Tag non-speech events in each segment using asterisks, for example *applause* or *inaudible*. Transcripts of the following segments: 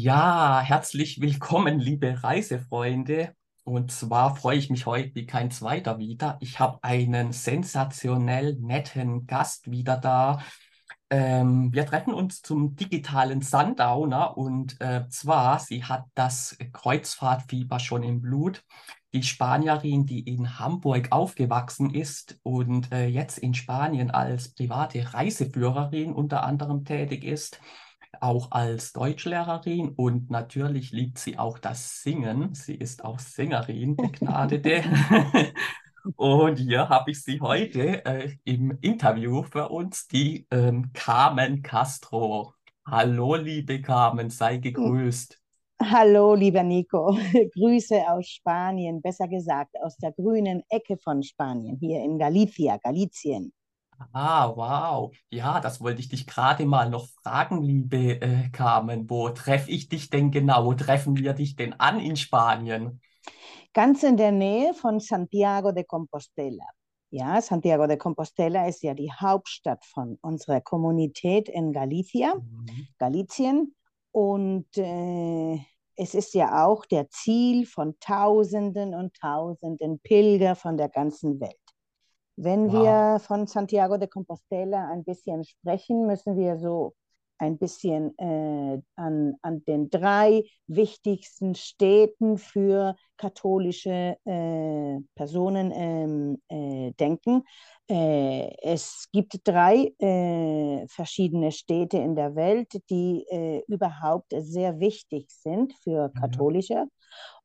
Ja, herzlich willkommen, liebe Reisefreunde. Und zwar freue ich mich heute wie kein zweiter wieder. Ich habe einen sensationell netten Gast wieder da. Ähm, wir treffen uns zum digitalen Sundowner und äh, zwar, sie hat das Kreuzfahrtfieber schon im Blut. Die Spanierin, die in Hamburg aufgewachsen ist und äh, jetzt in Spanien als private Reiseführerin unter anderem tätig ist auch als Deutschlehrerin und natürlich liebt sie auch das Singen. Sie ist auch Sängerin, begnadete. *laughs* und hier habe ich sie heute äh, im Interview für uns, die ähm, Carmen Castro. Hallo, liebe Carmen, sei gegrüßt. Hallo, lieber Nico. *laughs* Grüße aus Spanien, besser gesagt aus der grünen Ecke von Spanien, hier in Galicia, Galicien. Ah, wow. Ja, das wollte ich dich gerade mal noch fragen, liebe äh, Carmen. Wo treffe ich dich denn genau? Wo treffen wir dich denn an in Spanien? Ganz in der Nähe von Santiago de Compostela. Ja, Santiago de Compostela ist ja die Hauptstadt von unserer Kommunität in Galicia, mhm. Galicien. Und äh, es ist ja auch der Ziel von Tausenden und Tausenden Pilger von der ganzen Welt. Wenn wow. wir von Santiago de Compostela ein bisschen sprechen, müssen wir so ein bisschen äh, an, an den drei wichtigsten Städten für katholische äh, Personen ähm, äh, denken. Äh, es gibt drei äh, verschiedene Städte in der Welt, die äh, überhaupt sehr wichtig sind für Katholische. Ja.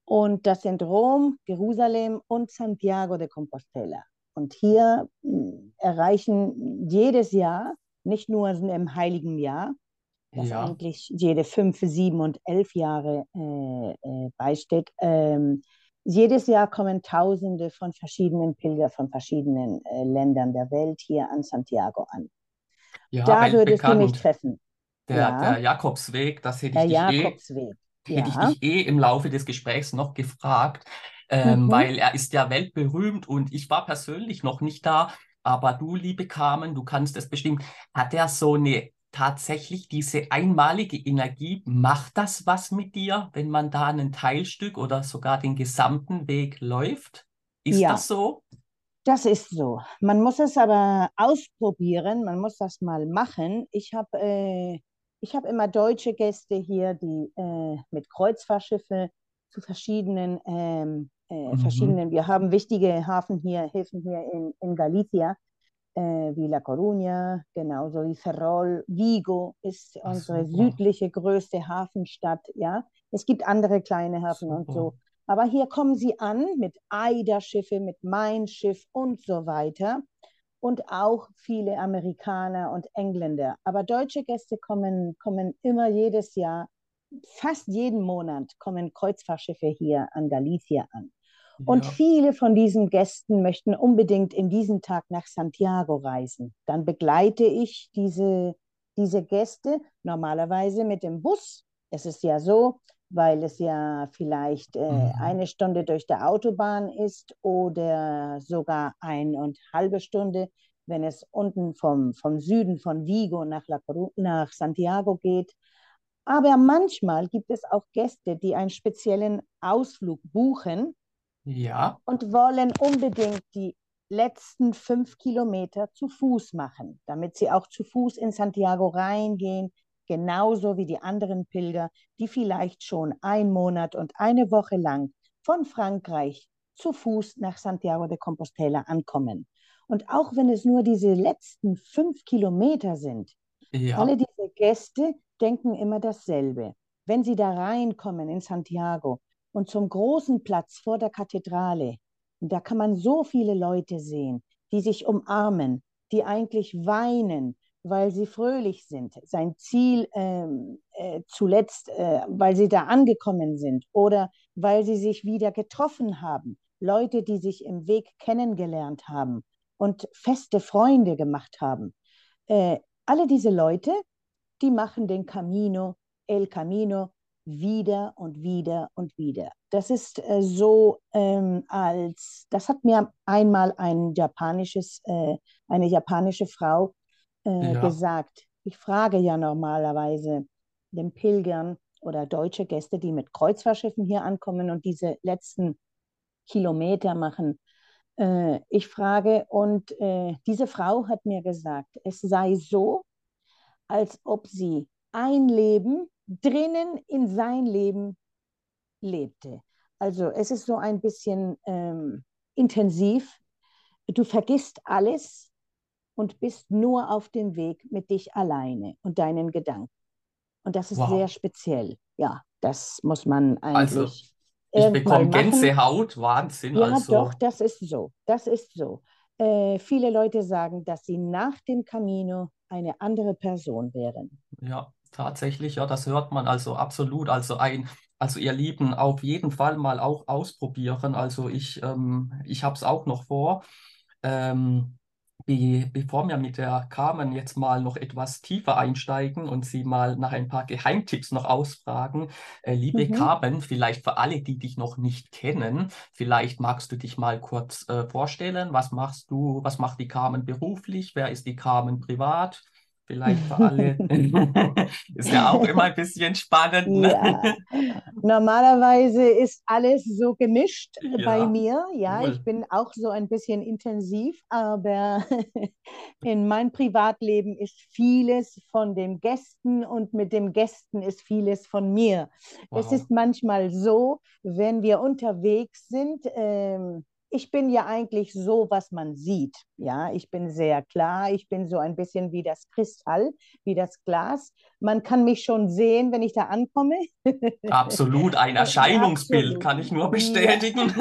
Und das sind Rom, Jerusalem und Santiago de Compostela. Und hier hm, erreichen jedes Jahr, nicht nur im heiligen Jahr, das ja. eigentlich jede fünf, sieben und elf Jahre äh, äh, beisteht. Ähm, jedes Jahr kommen Tausende von verschiedenen Pilger von verschiedenen äh, Ländern der Welt hier an Santiago an. Ja, da würdest du mich treffen. Der, ja. der Jakobsweg, das hätte ich, der dich eh Jakobsweg. Eh, hätte ich dich eh im Laufe des Gesprächs noch gefragt ähm, mhm. weil er ist ja weltberühmt und ich war persönlich noch nicht da. Aber du, liebe Carmen, du kannst es bestimmt. Hat er so eine tatsächlich diese einmalige Energie? Macht das was mit dir, wenn man da ein Teilstück oder sogar den gesamten Weg läuft? Ist ja. das so? Das ist so. Man muss es aber ausprobieren, man muss das mal machen. Ich habe äh, hab immer deutsche Gäste hier, die äh, mit Kreuzfahrtschiffe zu verschiedenen ähm, äh, mhm. verschiedenen, wir haben wichtige Hafen hier, Häfen hier in, in Galicia, äh, wie La Coruña, genauso wie Ferrol, Vigo ist Ach, unsere super. südliche größte Hafenstadt, ja. Es gibt andere kleine Hafen super. und so. Aber hier kommen sie an mit AIDA-Schiffe, mit Mein Schiff und so weiter. Und auch viele Amerikaner und Engländer. Aber deutsche Gäste kommen, kommen immer jedes Jahr fast jeden Monat kommen Kreuzfahrtschiffe hier an Galicia an. Und ja. viele von diesen Gästen möchten unbedingt in diesen Tag nach Santiago reisen. Dann begleite ich diese, diese Gäste normalerweise mit dem Bus. Es ist ja so, weil es ja vielleicht äh, mhm. eine Stunde durch die Autobahn ist oder sogar eine und halbe Stunde, wenn es unten vom, vom Süden von Vigo nach, La, nach Santiago geht. Aber manchmal gibt es auch Gäste, die einen speziellen Ausflug buchen ja. und wollen unbedingt die letzten fünf Kilometer zu Fuß machen, damit sie auch zu Fuß in Santiago reingehen, genauso wie die anderen Pilger, die vielleicht schon ein Monat und eine Woche lang von Frankreich zu Fuß nach Santiago de Compostela ankommen. Und auch wenn es nur diese letzten fünf Kilometer sind, ja. alle diese Gäste denken immer dasselbe. Wenn sie da reinkommen in Santiago und zum großen Platz vor der Kathedrale, da kann man so viele Leute sehen, die sich umarmen, die eigentlich weinen, weil sie fröhlich sind. Sein Ziel ähm, äh, zuletzt, äh, weil sie da angekommen sind oder weil sie sich wieder getroffen haben. Leute, die sich im Weg kennengelernt haben und feste Freunde gemacht haben. Äh, alle diese Leute die machen den Camino, El Camino, wieder und wieder und wieder. Das ist äh, so ähm, als, das hat mir einmal ein japanisches, äh, eine japanische Frau äh, ja. gesagt. Ich frage ja normalerweise den Pilgern, oder deutsche Gäste, die mit Kreuzfahrtschiffen hier ankommen und diese letzten Kilometer machen. Äh, ich frage und äh, diese Frau hat mir gesagt, es sei so, als ob sie ein Leben drinnen in sein Leben lebte. Also es ist so ein bisschen ähm, intensiv. Du vergisst alles und bist nur auf dem Weg mit dich alleine und deinen Gedanken. Und das ist wow. sehr speziell. Ja, das muss man also, eigentlich. Also, ich bekomme Gänsehaut, Wahnsinn. Ja, also. doch, das ist so. Das ist so. Äh, viele Leute sagen, dass sie nach dem Camino eine andere Person wären. Ja, tatsächlich, ja, das hört man also absolut. Also ein, also ihr Lieben, auf jeden Fall mal auch ausprobieren. Also ich, ähm, ich habe es auch noch vor. Ähm, Be bevor wir mit der Carmen jetzt mal noch etwas tiefer einsteigen und sie mal nach ein paar Geheimtipps noch ausfragen, äh, liebe mhm. Carmen, vielleicht für alle, die dich noch nicht kennen, vielleicht magst du dich mal kurz äh, vorstellen. Was machst du, was macht die Carmen beruflich? Wer ist die Carmen privat? Vielleicht für alle. *laughs* ist ja auch immer ein bisschen spannend. Ne? Ja. Normalerweise ist alles so gemischt ja. bei mir. Ja, ich bin auch so ein bisschen intensiv, aber *laughs* in meinem Privatleben ist vieles von den Gästen und mit den Gästen ist vieles von mir. Wow. Es ist manchmal so, wenn wir unterwegs sind, ähm, ich bin ja eigentlich so, was man sieht. Ja, ich bin sehr klar. Ich bin so ein bisschen wie das Kristall, wie das Glas. Man kann mich schon sehen, wenn ich da ankomme. Absolut, ein *laughs* Erscheinungsbild Absolut. kann ich nur bestätigen.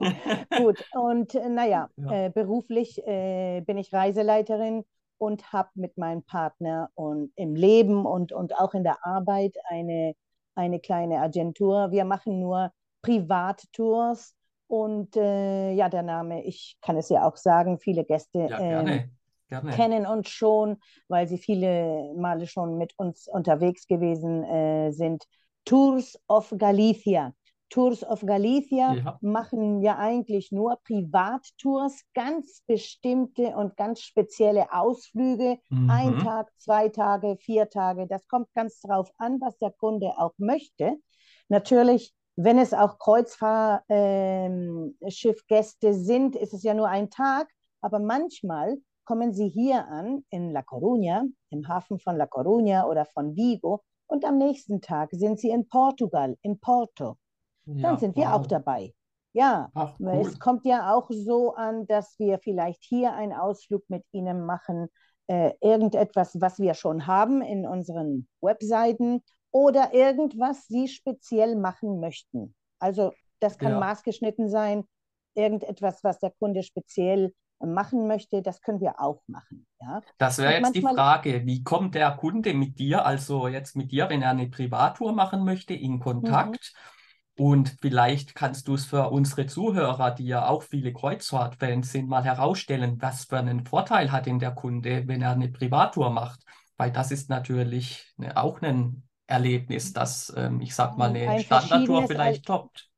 Ja. *laughs* Gut, und äh, naja, ja. äh, beruflich äh, bin ich Reiseleiterin und habe mit meinem Partner und im Leben und, und auch in der Arbeit eine, eine kleine Agentur. Wir machen nur Privattours und äh, ja, der Name, ich kann es ja auch sagen, viele Gäste ja, gerne, äh, gerne. kennen uns schon, weil sie viele Male schon mit uns unterwegs gewesen äh, sind. Tours of Galicia. Tours of Galicia ja. machen ja eigentlich nur Privattours, ganz bestimmte und ganz spezielle Ausflüge. Mhm. Ein Tag, zwei Tage, vier Tage. Das kommt ganz drauf an, was der Kunde auch möchte. Natürlich wenn es auch Kreuzfahrtschiffgäste ähm, sind, ist es ja nur ein Tag, aber manchmal kommen sie hier an in La Coruña, im Hafen von La Coruña oder von Vigo und am nächsten Tag sind sie in Portugal, in Porto. Ja, Dann sind wow. wir auch dabei. Ja, Ach, cool. es kommt ja auch so an, dass wir vielleicht hier einen Ausflug mit Ihnen machen, äh, irgendetwas, was wir schon haben in unseren Webseiten oder irgendwas Sie speziell machen möchten. Also das kann ja. maßgeschnitten sein, irgendetwas, was der Kunde speziell machen möchte, das können wir auch machen. Ja? Das wäre jetzt die Frage, wie kommt der Kunde mit dir, also jetzt mit dir, wenn er eine Privattour machen möchte, in Kontakt? Mhm. Und vielleicht kannst du es für unsere Zuhörer, die ja auch viele Kreuzfahrtfans sind, mal herausstellen, was für einen Vorteil hat denn der Kunde, wenn er eine Privattour macht? Weil das ist natürlich eine, auch ein Erlebnis, das, ähm, ich sag mal, eine ein Standardtour vielleicht toppt.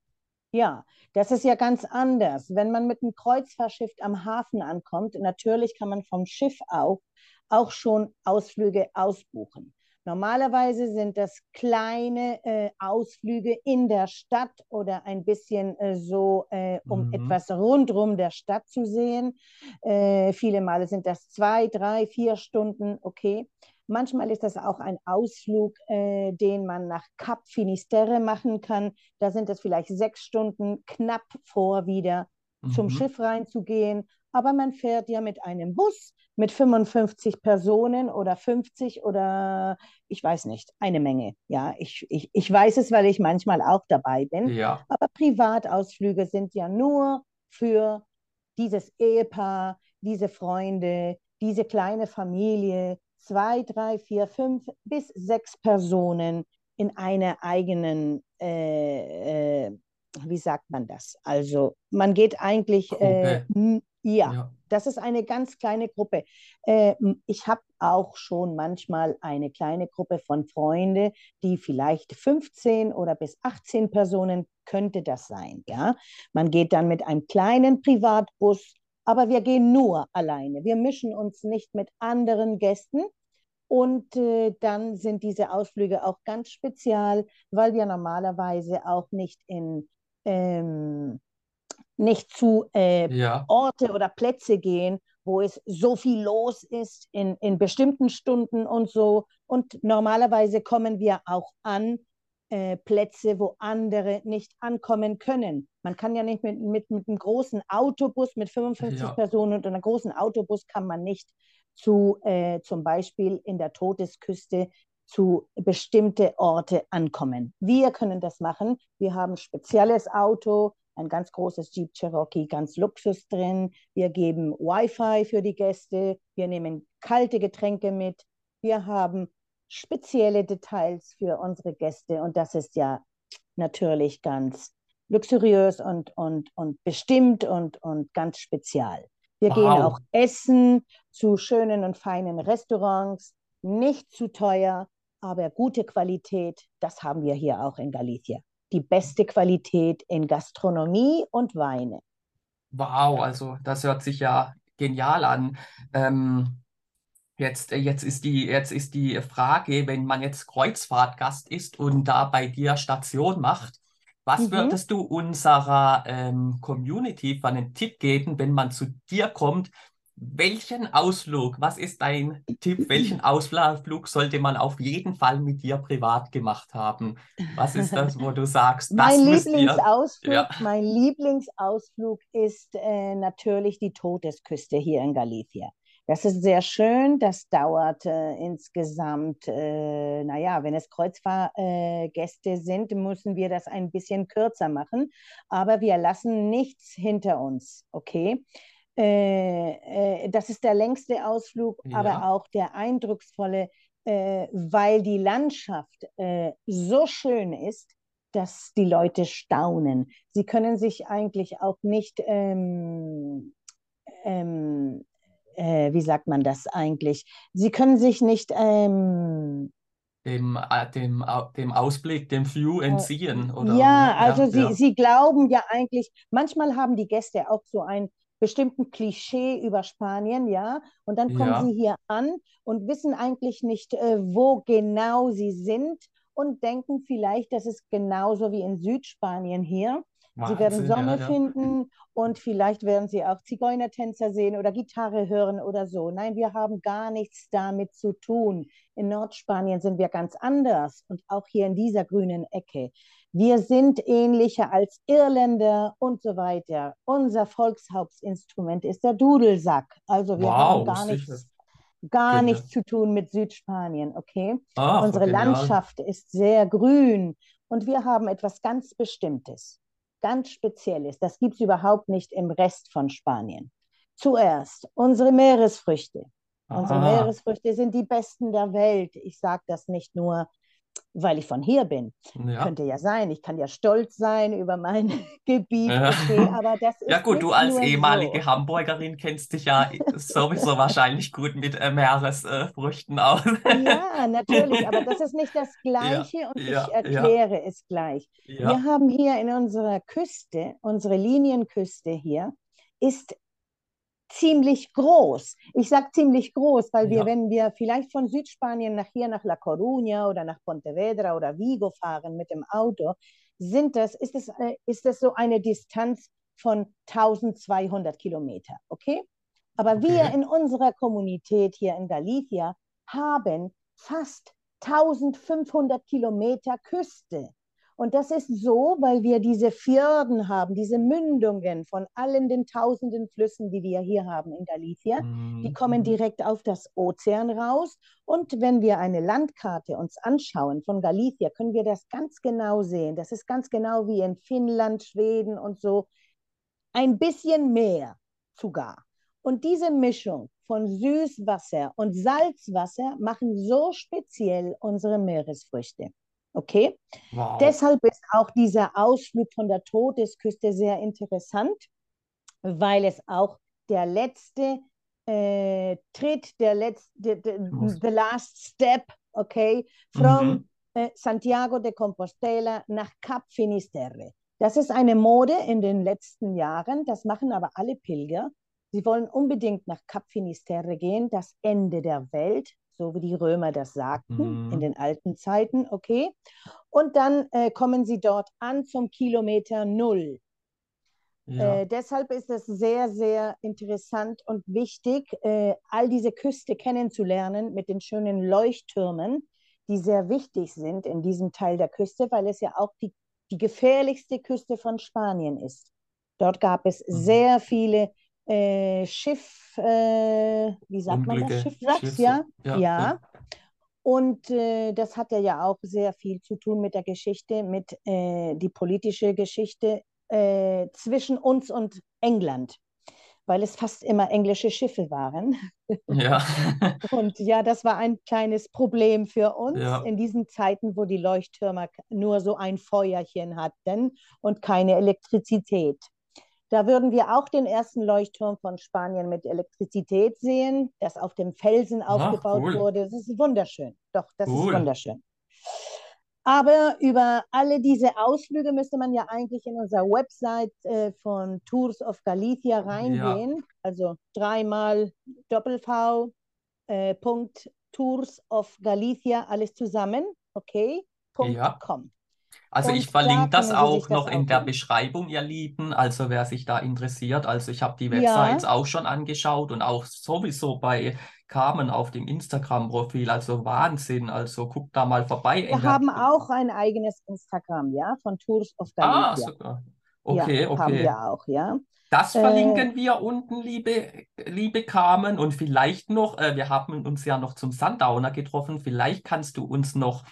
Ja, das ist ja ganz anders. Wenn man mit einem Kreuzfahrtschiff am Hafen ankommt, natürlich kann man vom Schiff auch, auch schon Ausflüge ausbuchen. Normalerweise sind das kleine äh, Ausflüge in der Stadt oder ein bisschen äh, so, äh, um mhm. etwas rundrum der Stadt zu sehen. Äh, viele Male sind das zwei, drei, vier Stunden, okay. Manchmal ist das auch ein Ausflug, äh, den man nach Cap Finisterre machen kann. Da sind es vielleicht sechs Stunden knapp vor wieder mhm. zum Schiff reinzugehen. Aber man fährt ja mit einem Bus mit 55 Personen oder 50 oder ich weiß nicht, eine Menge. Ja, ich, ich, ich weiß es, weil ich manchmal auch dabei bin. Ja. Aber Privatausflüge sind ja nur für dieses Ehepaar, diese Freunde, diese kleine Familie, zwei, drei, vier, fünf bis sechs Personen in einer eigenen, äh, äh, wie sagt man das? Also man geht eigentlich, äh, ja, ja, das ist eine ganz kleine Gruppe. Äh, ich habe auch schon manchmal eine kleine Gruppe von Freunden, die vielleicht 15 oder bis 18 Personen könnte das sein. Ja, man geht dann mit einem kleinen Privatbus aber wir gehen nur alleine. Wir mischen uns nicht mit anderen Gästen Und äh, dann sind diese Ausflüge auch ganz spezial, weil wir normalerweise auch nicht in ähm, nicht zu äh, Ja, Orte oder Plätze gehen, wo es so viel los ist in, in bestimmten Stunden und so. Und normalerweise kommen wir auch an äh, Plätze, wo andere nicht ankommen können. Man kann ja nicht mit, mit, mit einem großen Autobus mit 55 ja. Personen und einem großen Autobus kann man nicht zu äh, zum Beispiel in der Todesküste zu bestimmte Orte ankommen. Wir können das machen. Wir haben ein spezielles Auto, ein ganz großes Jeep Cherokee, ganz Luxus drin. Wir geben Wi-Fi für die Gäste. Wir nehmen kalte Getränke mit. Wir haben spezielle Details für unsere Gäste und das ist ja natürlich ganz luxuriös und, und, und bestimmt und, und ganz spezial. Wir gehen auch Wow. essen zu schönen und feinen Restaurants, nicht zu teuer, aber gute Qualität. Das haben wir hier auch in Galicia. Die beste Qualität in Gastronomie und Weine. Wow, also das hört sich ja genial an. Ähm, jetzt, äh, jetzt ist die, jetzt ist die Frage, wenn man jetzt Kreuzfahrtgast ist und da bei dir Station macht, was Mhm. würdest du unserer ähm, Community für einen Tipp geben, wenn man zu dir kommt? Welchen Ausflug, was ist dein Tipp? Welchen Ausflug sollte man auf jeden Fall mit dir privat gemacht haben? Was ist das, wo du sagst, *laughs* Mein ihr? Ja, Lieblingsausflug, mein Lieblingsausflug ist äh, natürlich die Todesküste hier in Galicia. Das ist sehr schön. Das dauert äh, insgesamt, äh, naja, wenn es Kreuzfahrtgäste sind, müssen wir das ein bisschen kürzer machen. Aber wir lassen nichts hinter uns, okay? Äh, äh, das ist der längste Ausflug, aber ja, auch der eindrucksvolle, äh, weil die Landschaft äh, so schön ist dass die Leute staunen. Sie können sich eigentlich auch nicht, ähm, ähm, äh, wie sagt man das eigentlich? Sie können sich nicht, ähm, dem, äh, dem, dem Ausblick, dem View äh, entziehen oder ja, also ja, sie, ja, sie glauben ja eigentlich, manchmal haben die Gäste auch so ein bestimmten Klischee über Spanien, ja, und dann kommen sie ja, hier an und wissen eigentlich nicht, äh, wo genau sie sind und denken vielleicht, das ist genauso wie in Südspanien hier. Sie werden Wahnsinn, ja, Sonne ja. finden und vielleicht werden sie auch Zigeunertänzer sehen oder Gitarre hören oder so. Nein, wir haben gar nichts damit zu tun. In Nordspanien sind wir ganz anders und auch hier in dieser grünen Ecke. Wir sind ähnlicher als Irländer und so weiter. Unser Volkshauptinstrument ist der Dudelsack. Also wir haben Wow, gar sicher. nichts, gar Genial. nichts zu tun mit Südspanien, okay? Ach, Unsere genial. Landschaft ist sehr grün und wir haben etwas ganz Bestimmtes, ganz Spezielles. Das gibt es überhaupt nicht im Rest von Spanien. Zuerst unsere Meeresfrüchte. Unsere Ah, Meeresfrüchte sind die besten der Welt. Ich sage das nicht nur, weil ich von hier bin. ja. Könnte ja sein, ich kann ja stolz sein über mein *laughs* Gebiet, Ja. okay, aber das Ja ist gut, du als nur so. ehemalige Hamburgerin kennst dich ja sowieso *laughs* wahrscheinlich gut mit äh, Meeresfrüchten aus. Ja, natürlich, aber das ist nicht das *laughs* Ja, Gleiche und ich ja, ja, erkläre es gleich. Wir ja, haben hier in unserer Küste, unsere Linienküste hier, ist ziemlich groß. Ich sage ziemlich groß, weil wir, ja. wenn wir vielleicht von Südspanien nach hier nach La Coruña oder nach Pontevedra oder Vigo fahren mit dem Auto, sind das, ist, das, äh, ist das so eine Distanz von 1200 Kilometer, okay? Aber wir Okay. in unserer Kommunität hier in Galicia haben fast 1500 Kilometer Küste. Und das ist so, weil wir diese Fjorden haben, diese Mündungen von allen den tausenden Flüssen, die wir hier haben in Galicia. Die kommen Mhm. direkt auf das Ozean raus. Und wenn wir eine Landkarte uns anschauen von Galicia, können wir das ganz genau sehen. Das ist ganz genau wie in Finnland, Schweden und so. Ein bisschen mehr sogar. Und diese Mischung von Süßwasser und Salzwasser machen so speziell unsere Meeresfrüchte. Okay? Wow. Deshalb ist auch dieser Ausflug von der Todesküste sehr interessant, weil es auch der letzte äh, Tritt, der letzte, the, the last step, okay, Mhm. from äh, Santiago de Compostela nach Cap Finisterre. Das ist eine Mode in den letzten Jahren, das machen aber alle Pilger. Sie wollen unbedingt nach Cap Finisterre gehen, das Ende der Welt, so wie die Römer das sagten in Mhm. den alten Zeiten, okay? Und dann äh, kommen sie dort an zum Kilometer Null. Ja. Äh, deshalb ist es sehr, sehr interessant und wichtig, äh, all diese Küste kennenzulernen mit den schönen Leuchttürmen, die sehr wichtig sind in diesem Teil der Küste, weil es ja auch die, die gefährlichste Küste von Spanien ist. Dort gab es Mhm. sehr viele äh, Schiff, äh, wie sagt man das? Unglücke, Schiffwracks, Schiffs. ja? Ja, Ja. Und äh, das hat ja, ja auch sehr viel zu tun mit der Geschichte, mit äh, die politische Geschichte äh, zwischen uns und England, weil es fast immer englische Schiffe waren. Ja. *laughs* Und ja, das war ein kleines Problem für uns Ja. in diesen Zeiten, wo die Leuchttürme nur so ein Feuerchen hatten und keine Elektrizität. Da würden wir auch den ersten Leuchtturm von Spanien mit Elektrizität sehen, das auf dem Felsen aufgebaut cool. wurde. Das ist wunderschön. Doch, das ist Cool. wunderschön. Aber über alle diese Ausflüge müsste man ja eigentlich in unserer Website äh, von Tours of Galicia Ja. reingehen. Also dreimal Doppel-V, äh, Punkt Tours of Galicia, alles zusammen, okay, Punkt Ja. com. Also ich Und da verlinke das auch das noch in der. Beschreibung, ihr Lieben. Also wer sich da interessiert. Also ich habe die Ja, Websites auch schon angeschaut und auch sowieso bei Carmen auf dem Instagram-Profil. Also Wahnsinn. Also guckt da mal vorbei wir haben auch ein eigenes Instagram, ja, von Tours of Ah, Galicia. sogar. Ja, Okay, haben okay. wir auch, ja. Das Äh, verlinken wir unten, liebe, liebe Carmen. Und vielleicht noch, äh, wir haben uns ja noch zum Sundowner getroffen. Vielleicht kannst du uns noch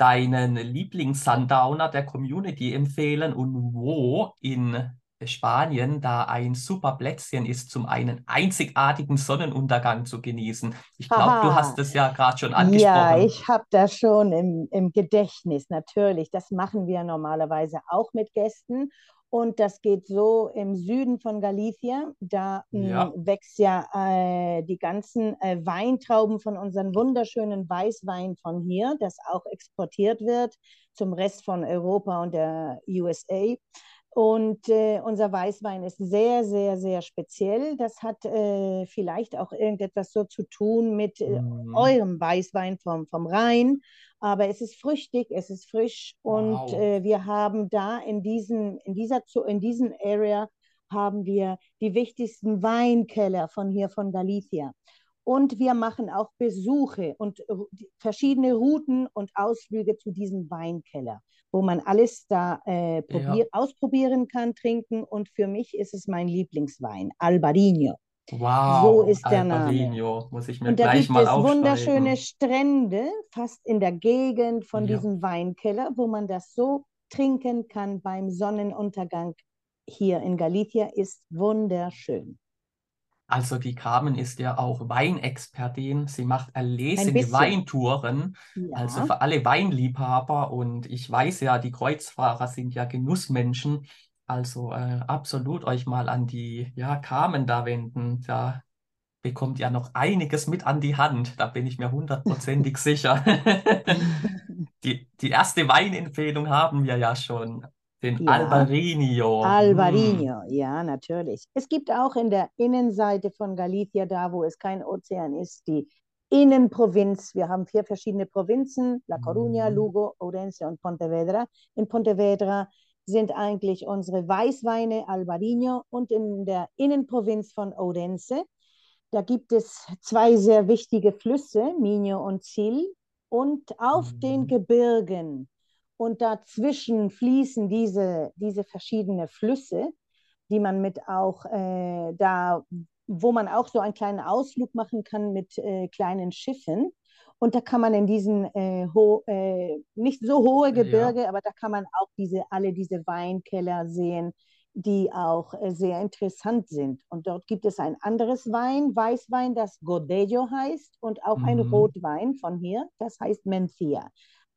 deinen Lieblings-Sundowner der Community empfehlen und wo in Spanien da ein super Plätzchen ist, zum einen einzigartigen Sonnenuntergang zu genießen. Ich glaube, du hast es ja gerade schon ja, angesprochen. ich habe das schon im, im Gedächtnis, natürlich. Das machen wir normalerweise auch mit Gästen. Und das geht so im Süden von Galicia. Da Ja. mh, wächst ja äh, die ganzen äh, Weintrauben von unseren wunderschönen Weißwein von hier, das auch exportiert wird zum Rest von Europa und der USA. Und äh, unser Weißwein ist sehr, sehr, sehr speziell. Das hat äh, vielleicht auch irgendetwas so zu tun mit äh, Mhm. eurem Weißwein vom, vom Rhein. Aber es ist früchtig, es ist frisch und Wow. äh, wir haben da in, diesen, in, dieser, in diesen Area haben wir die wichtigsten Weinkeller von hier von Galicia. Und wir machen auch Besuche und ru- verschiedene Routen und Ausflüge zu diesem Weinkeller, wo man alles da äh, Ja. probier ausprobieren kann, trinken. Und für mich ist es mein Lieblingswein, Albarino. So Wow, ist der Name. Albarino. Muss ich mir Und da gleich gibt mal es wunderschöne. Strände, fast in der Gegend von Ja. diesem Weinkeller, wo man das so trinken kann beim Sonnenuntergang hier in Galicia, ist wunderschön. Also die Carmen ist ja auch Weinexpertin. Sie macht erlesene. Weintouren, also Ja, für alle Weinliebhaber. Und ich weiß ja, die Kreuzfahrer sind ja Genussmenschen. Also äh, absolut euch mal an die ja, Carmen da wenden. Da bekommt ihr noch einiges mit an die Hand. Da bin ich mir hundertprozentig *laughs* sicher. *laughs* Die, die erste Weinempfehlung haben wir ja schon. Den ja. Albarino. Hm. Albarino, ja, natürlich. Es gibt auch in der Innenseite von Galicia, da wo es kein Ozean ist, die Innenprovinz. Wir haben vier verschiedene Provinzen, La Coruña, Mhm. Lugo, Ourense und Pontevedra. In Pontevedra sind eigentlich unsere Weißweine Albarino und in der Innenprovinz von Ourense, da gibt es zwei sehr wichtige Flüsse, Minho und Sil, und auf den Mhm. Gebirgen und dazwischen fließen diese, diese verschiedenen Flüsse, die man mit auch äh, da, wo man auch so einen kleinen Ausflug machen kann mit äh, kleinen Schiffen. Und da kann man in diesen äh, ho äh, nicht so hohe Ja. Gebirge, aber da kann man auch diese, alle diese Weinkeller sehen, die auch äh, sehr interessant sind. Und dort gibt es ein anderes Wein, Weißwein, das Godello heißt und auch ein Mhm. Rotwein von hier, das heißt Mencia.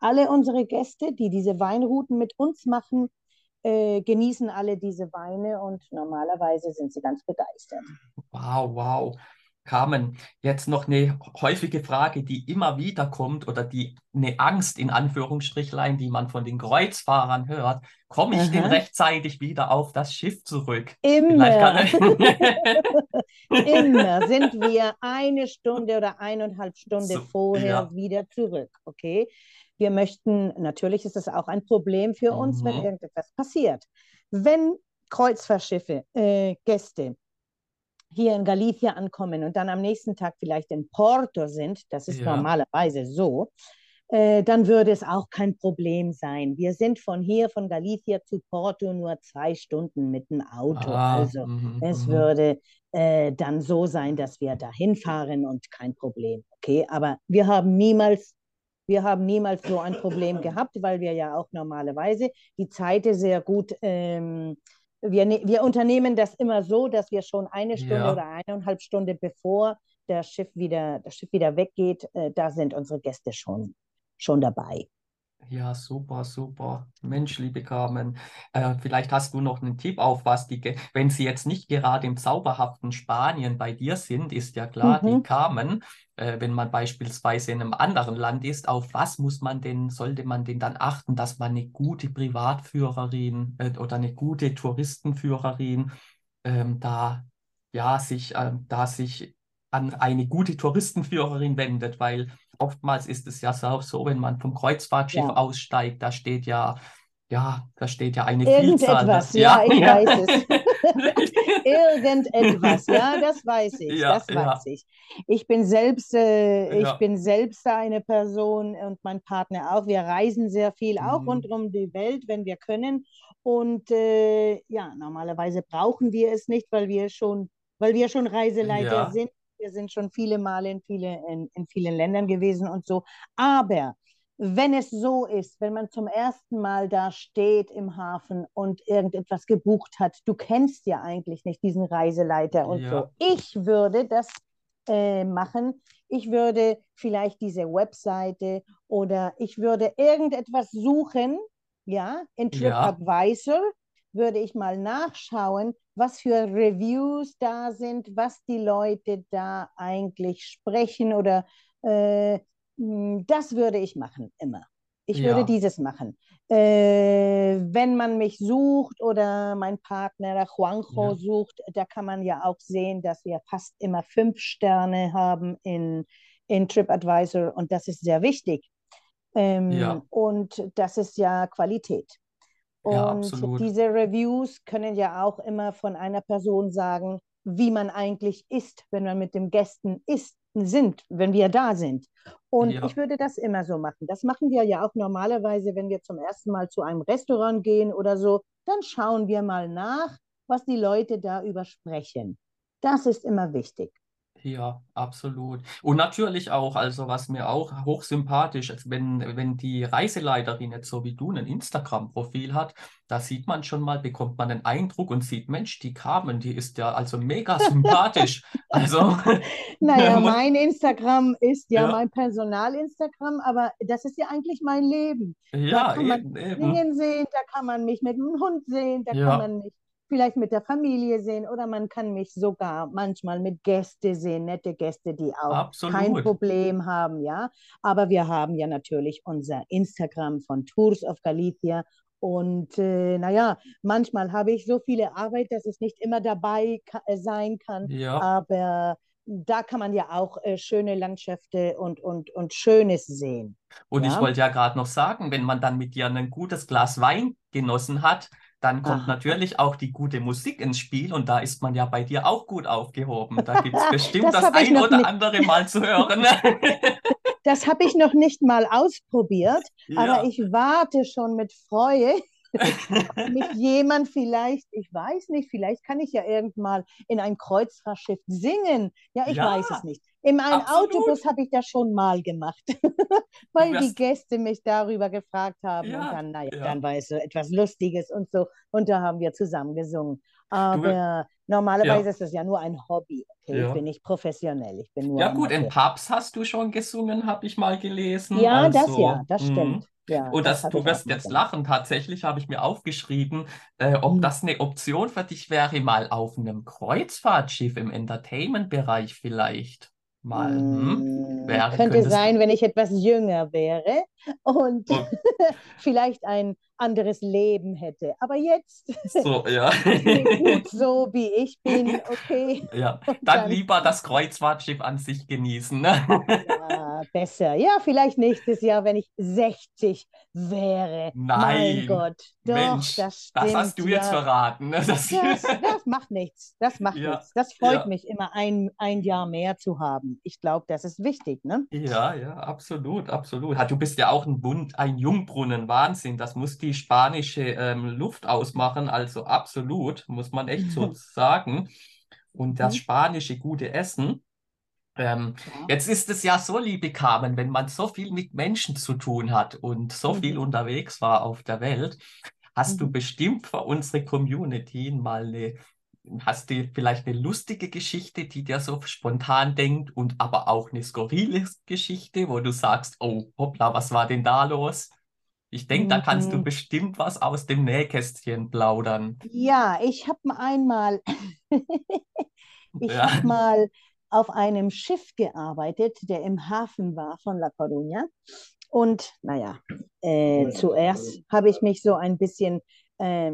Alle unsere Gäste, die diese Weinrouten mit uns machen, äh, genießen alle diese Weine und normalerweise sind sie ganz begeistert. Wow, wow. Carmen, jetzt noch eine häufige Frage, die immer wieder kommt oder die eine Angst in Anführungsstrichlein, die man von den Kreuzfahrern hört. Komme ich denn Aha. rechtzeitig wieder auf das Schiff zurück? Immer, kann *laughs* immer *laughs* sind wir eine Stunde oder eineinhalb Stunden so, vorher ja. wieder zurück, okay? Wir möchten, natürlich ist das auch ein Problem für uns, wenn Mhm. irgendetwas passiert. Wenn Kreuzfahrtschiffe, äh, Gäste hier in Galicia ankommen und dann am nächsten Tag vielleicht in Porto sind, das ist Ja. normalerweise so, äh, dann würde es auch kein Problem sein. Wir sind von hier, von Galicia zu Porto nur zwei Stunden mit dem Auto. Ah, Also mhm, es mhm. würde äh, dann so sein, dass wir dahin fahren und kein Problem. Okay, aber wir haben niemals, wir haben niemals so ein Problem gehabt, weil wir ja auch normalerweise die Zeiten sehr gut ähm, wir, ne- wir unternehmen das immer so, dass wir schon eine Stunde Ja. oder eineinhalb Stunden bevor der Schiff wieder, das Schiff wieder weggeht, äh, da sind unsere Gäste schon, schon dabei. Ja, super, super. Mensch, liebe Carmen, äh, vielleicht hast du noch einen Tipp auf was die, wenn sie jetzt nicht gerade im zauberhaften Spanien bei dir sind, ist ja klar, die Mhm. Carmen, äh, wenn man beispielsweise in einem anderen Land ist, auf was muss man denn, sollte man denn dann achten, dass man eine gute Privatführerin äh, oder eine gute Touristenführerin ähm, da, ja, sich, ähm, da sich an eine gute Touristenführerin wendet, weil oftmals ist es ja so, so, wenn man vom Kreuzfahrtschiff Ja. aussteigt, da steht ja, ja, da steht ja eine Vielzahl. ne? Irgendetwas, ja, ich ja. weiß es. *laughs* Irgendetwas, ja, das weiß ich, Ja, das ja. weiß ich. Ich bin selbst, äh, ich Ja. bin selbst eine Person und mein Partner auch. Wir reisen sehr viel, auch Mhm. rund um die Welt, wenn wir können. Und äh, ja, normalerweise brauchen wir es nicht, weil wir schon, weil wir schon Reiseleiter Ja. sind. Wir sind schon viele Male in, viele, in, in vielen Ländern gewesen und so. Aber wenn es so ist, wenn man zum ersten Mal da steht im Hafen und irgendetwas gebucht hat, du kennst ja eigentlich nicht diesen Reiseleiter und Ja. so. Ich würde das äh, machen. Ich würde vielleicht diese Webseite oder ich würde irgendetwas suchen, ja, in Ja. Würde ich mal nachschauen, was für Reviews da sind, was die Leute da eigentlich sprechen oder äh, mh, das würde ich machen, immer. Ich würde Ja. dieses machen. Äh, wenn man mich sucht oder mein Partner der Juanjo Ja. sucht, da kann man ja auch sehen, dass wir fast immer fünf Sterne haben in, in TripAdvisor und das ist sehr wichtig. Ähm, Ja. und das ist ja Qualität. Ja, Und absolut. diese Reviews können ja auch immer von einer Person sagen, wie man eigentlich ist, wenn wir mit den Gästen ist, sind, wenn wir da sind. Und Ja. ich würde das immer so machen. Das machen wir ja auch normalerweise, wenn wir zum ersten Mal zu einem Restaurant gehen oder so. Dann schauen wir mal nach, was die Leute da übersprechen. Das ist immer wichtig. Ja, absolut. Und natürlich auch, also was mir auch hochsympathisch ist, wenn, wenn die Reiseleiterin jetzt so wie du ein Instagram-Profil hat, da sieht man schon mal, bekommt man einen Eindruck und sieht, Mensch, die Carmen, die ist ja also mega *laughs* sympathisch. Also, *laughs* Naja, *laughs* mein Instagram ist ja Ja. mein Personal-Instagram, aber das ist ja eigentlich mein Leben. ja, Da kann man eben, eben. Sehen, da kann man mich mit dem Hund sehen, da Ja. kann man mich vielleicht mit der Familie sehen oder man kann mich sogar manchmal mit Gästen sehen, nette Gäste, die auch kein Absolut. Problem haben, ja. Aber wir haben ja natürlich unser Instagram von Tours of Galicia und äh, naja, manchmal habe ich so viele Arbeit, dass es nicht immer dabei ka äh, sein kann, Ja, aber da kann man ja auch äh, schöne Landschaften und, und, und Schönes sehen. und ich Ja. wollte ja gerade noch sagen, wenn man dann mit dir ein gutes Glas Wein genossen hat, dann kommt Aha. natürlich auch die gute Musik ins Spiel und da ist man ja bei dir auch gut aufgehoben. Da gibt es *laughs* bestimmt Das das ein oder nicht. andere Mal zu hören. *laughs* Das habe ich noch nicht mal ausprobiert, *laughs* aber Ja. ich warte schon mit Freude, mich jemand vielleicht, ich weiß nicht, vielleicht kann ich ja irgendwann mal in ein Kreuzfahrtschiff singen. Ja, ich Ja, weiß es nicht. In einem absolut. Autobus habe ich das schon mal gemacht, *laughs* weil die Gäste mich darüber gefragt haben und Ja, dann, naja, ja. dann war es so etwas Lustiges und so und da haben wir zusammen gesungen. Aber normalerweise ja. ist es ja nur ein Hobby. Okay, ja. ich bin nicht professionell, ich bin nur Ja gut, in Pubs hast du schon gesungen, habe ich mal gelesen. Ja, also, das ja, das mhm. stimmt. Ja, und das, das du wirst jetzt lachen. Tatsächlich habe ich mir aufgeschrieben, äh, ob hm. das eine Option für dich wäre, mal auf einem Kreuzfahrtschiff im Entertainment-Bereich vielleicht mal. Hm? Wäre, könnte sein, wenn ich etwas jünger wäre und, und *laughs* vielleicht ein anderes Leben hätte. Aber jetzt *laughs* so, ja. gut so, *laughs* wie ich bin, okay. Ja, dann, dann, lieber das Kreuzfahrtschiff an sich genießen. Ne? Ja, besser. Ja, vielleicht nächstes Jahr, wenn ich 60 wäre. Nein, mein Gott, doch, Mensch, das, stimmt, das hast du ja. jetzt verraten. Ne? Das, das, das, macht nichts. Das macht ja. nichts. Das freut mich, immer ein, ein Jahr mehr zu haben. Ich glaube, das ist wichtig, ne? Ja, ja, absolut, absolut. Du bist ja auch ein Bund, ein Jungbrunnen, Wahnsinn. Das muss die spanische ähm, Luft ausmachen. Also absolut, muss man echt so *laughs* sagen. Und das mhm. spanische gute Essen. Ähm, ja. Jetzt ist es ja so, liebe Carmen, wenn man so viel mit Menschen zu tun hat und so mhm. viel unterwegs war auf der Welt, hast mhm. du bestimmt für unsere Community mal eine, hast du vielleicht eine lustige Geschichte, die dir so spontan denkt und aber auch eine skurrile Geschichte, wo du sagst, oh, hoppla, was war denn da los? Ich denke, da kannst du mhm. bestimmt was aus dem Nähkästchen plaudern. Ja, ich habe einmal, *laughs* ich ja. habe mal auf einem Schiff gearbeitet, der im Hafen war von La Coruña. Und naja, äh, zuerst habe ich mich so ein bisschen äh,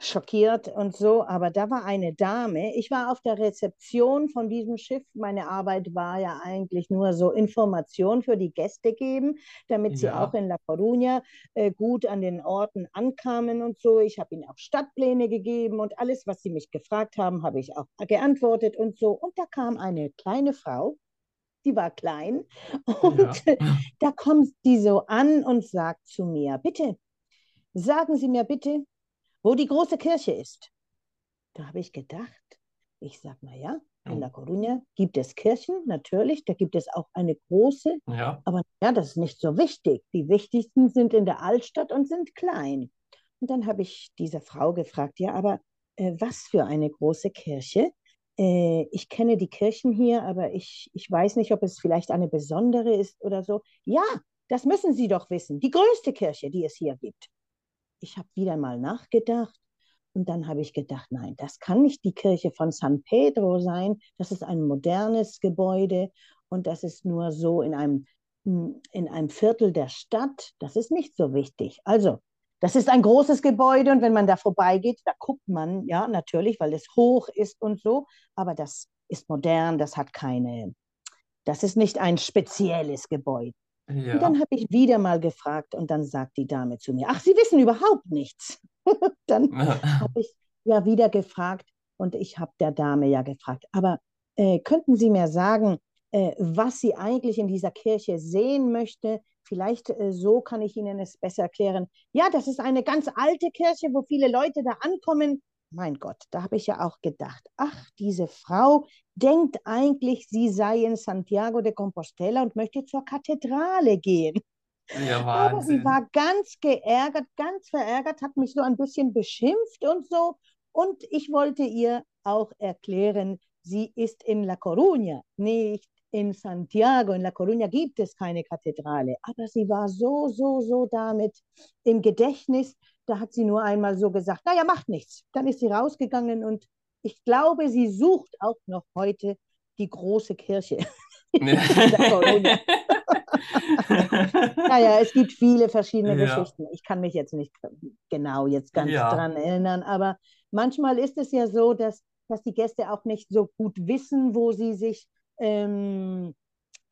schockiert und so, aber da war eine Dame. Ich war auf der Rezeption von diesem Schiff. Meine Arbeit war ja eigentlich nur so Information für die Gäste geben, damit ja. sie auch in La Coruña äh, gut an den Orten ankamen und so. Ich habe ihnen auch Stadtpläne gegeben und alles, was sie mich gefragt haben, habe ich auch geantwortet und so. Und da kam eine kleine Frau, die war klein *laughs* und ja. da kommt die so an und sagt zu mir, bitte, sagen Sie mir bitte, wo die große Kirche ist. Da habe ich gedacht, ich sage mal ja, in La Coruña gibt es Kirchen, natürlich, da gibt es auch eine große, ja. aber ja, das ist nicht so wichtig. Die wichtigsten sind in der Altstadt und sind klein. Und dann habe ich diese Frau gefragt, ja, aber äh, was für eine große Kirche? Äh, ich kenne die Kirchen hier, aber ich, ich weiß nicht, ob es vielleicht eine besondere ist oder so. Ja, das müssen Sie doch wissen. Die größte Kirche, die es hier gibt ich habe wieder mal nachgedacht und dann habe ich gedacht, nein, das kann nicht die Kirche von San Pedro sein. Das ist ein modernes Gebäude und das ist nur so in einem, hm, in einem Viertel der Stadt. Das ist nicht so wichtig. Also, das ist ein großes Gebäude und wenn man da vorbeigeht, da guckt man, ja, natürlich, weil es hoch ist und so, aber das ist modern, das hat keine, das ist nicht ein spezielles Gebäude. Ja. Und dann habe ich wieder mal gefragt und dann sagt die Dame zu mir, ach, Sie wissen überhaupt nichts. *laughs* dann habe ich ja wieder gefragt und ich habe der Dame ja gefragt, aber äh, könnten Sie mir sagen, äh, was sie eigentlich in dieser Kirche sehen möchte? Vielleicht äh, so kann ich Ihnen es besser erklären. Ja, das ist eine ganz alte Kirche, wo viele Leute da ankommen mein Gott, da habe ich ja auch gedacht, ach, diese Frau denkt eigentlich, sie sei in Santiago de Compostela und möchte zur Kathedrale gehen. Ja, Aber sie war ganz geärgert, ganz verärgert, hat mich so ein bisschen beschimpft und so. Und ich wollte ihr auch erklären, sie ist in La Coruña, nicht in Santiago. In La Coruña gibt es keine Kathedrale. Aber sie war so, so, so damit im Gedächtnis, da hat sie nur einmal so gesagt, naja, macht nichts. Dann ist sie rausgegangen und ich glaube, sie sucht auch noch heute die große Kirche. *laughs* *laughs* naja, es gibt viele verschiedene ja. Geschichten. Ich kann mich jetzt nicht genau jetzt ganz ja. dran erinnern, aber manchmal ist es ja so, dass, dass die Gäste auch nicht so gut wissen, wo sie sich ähm,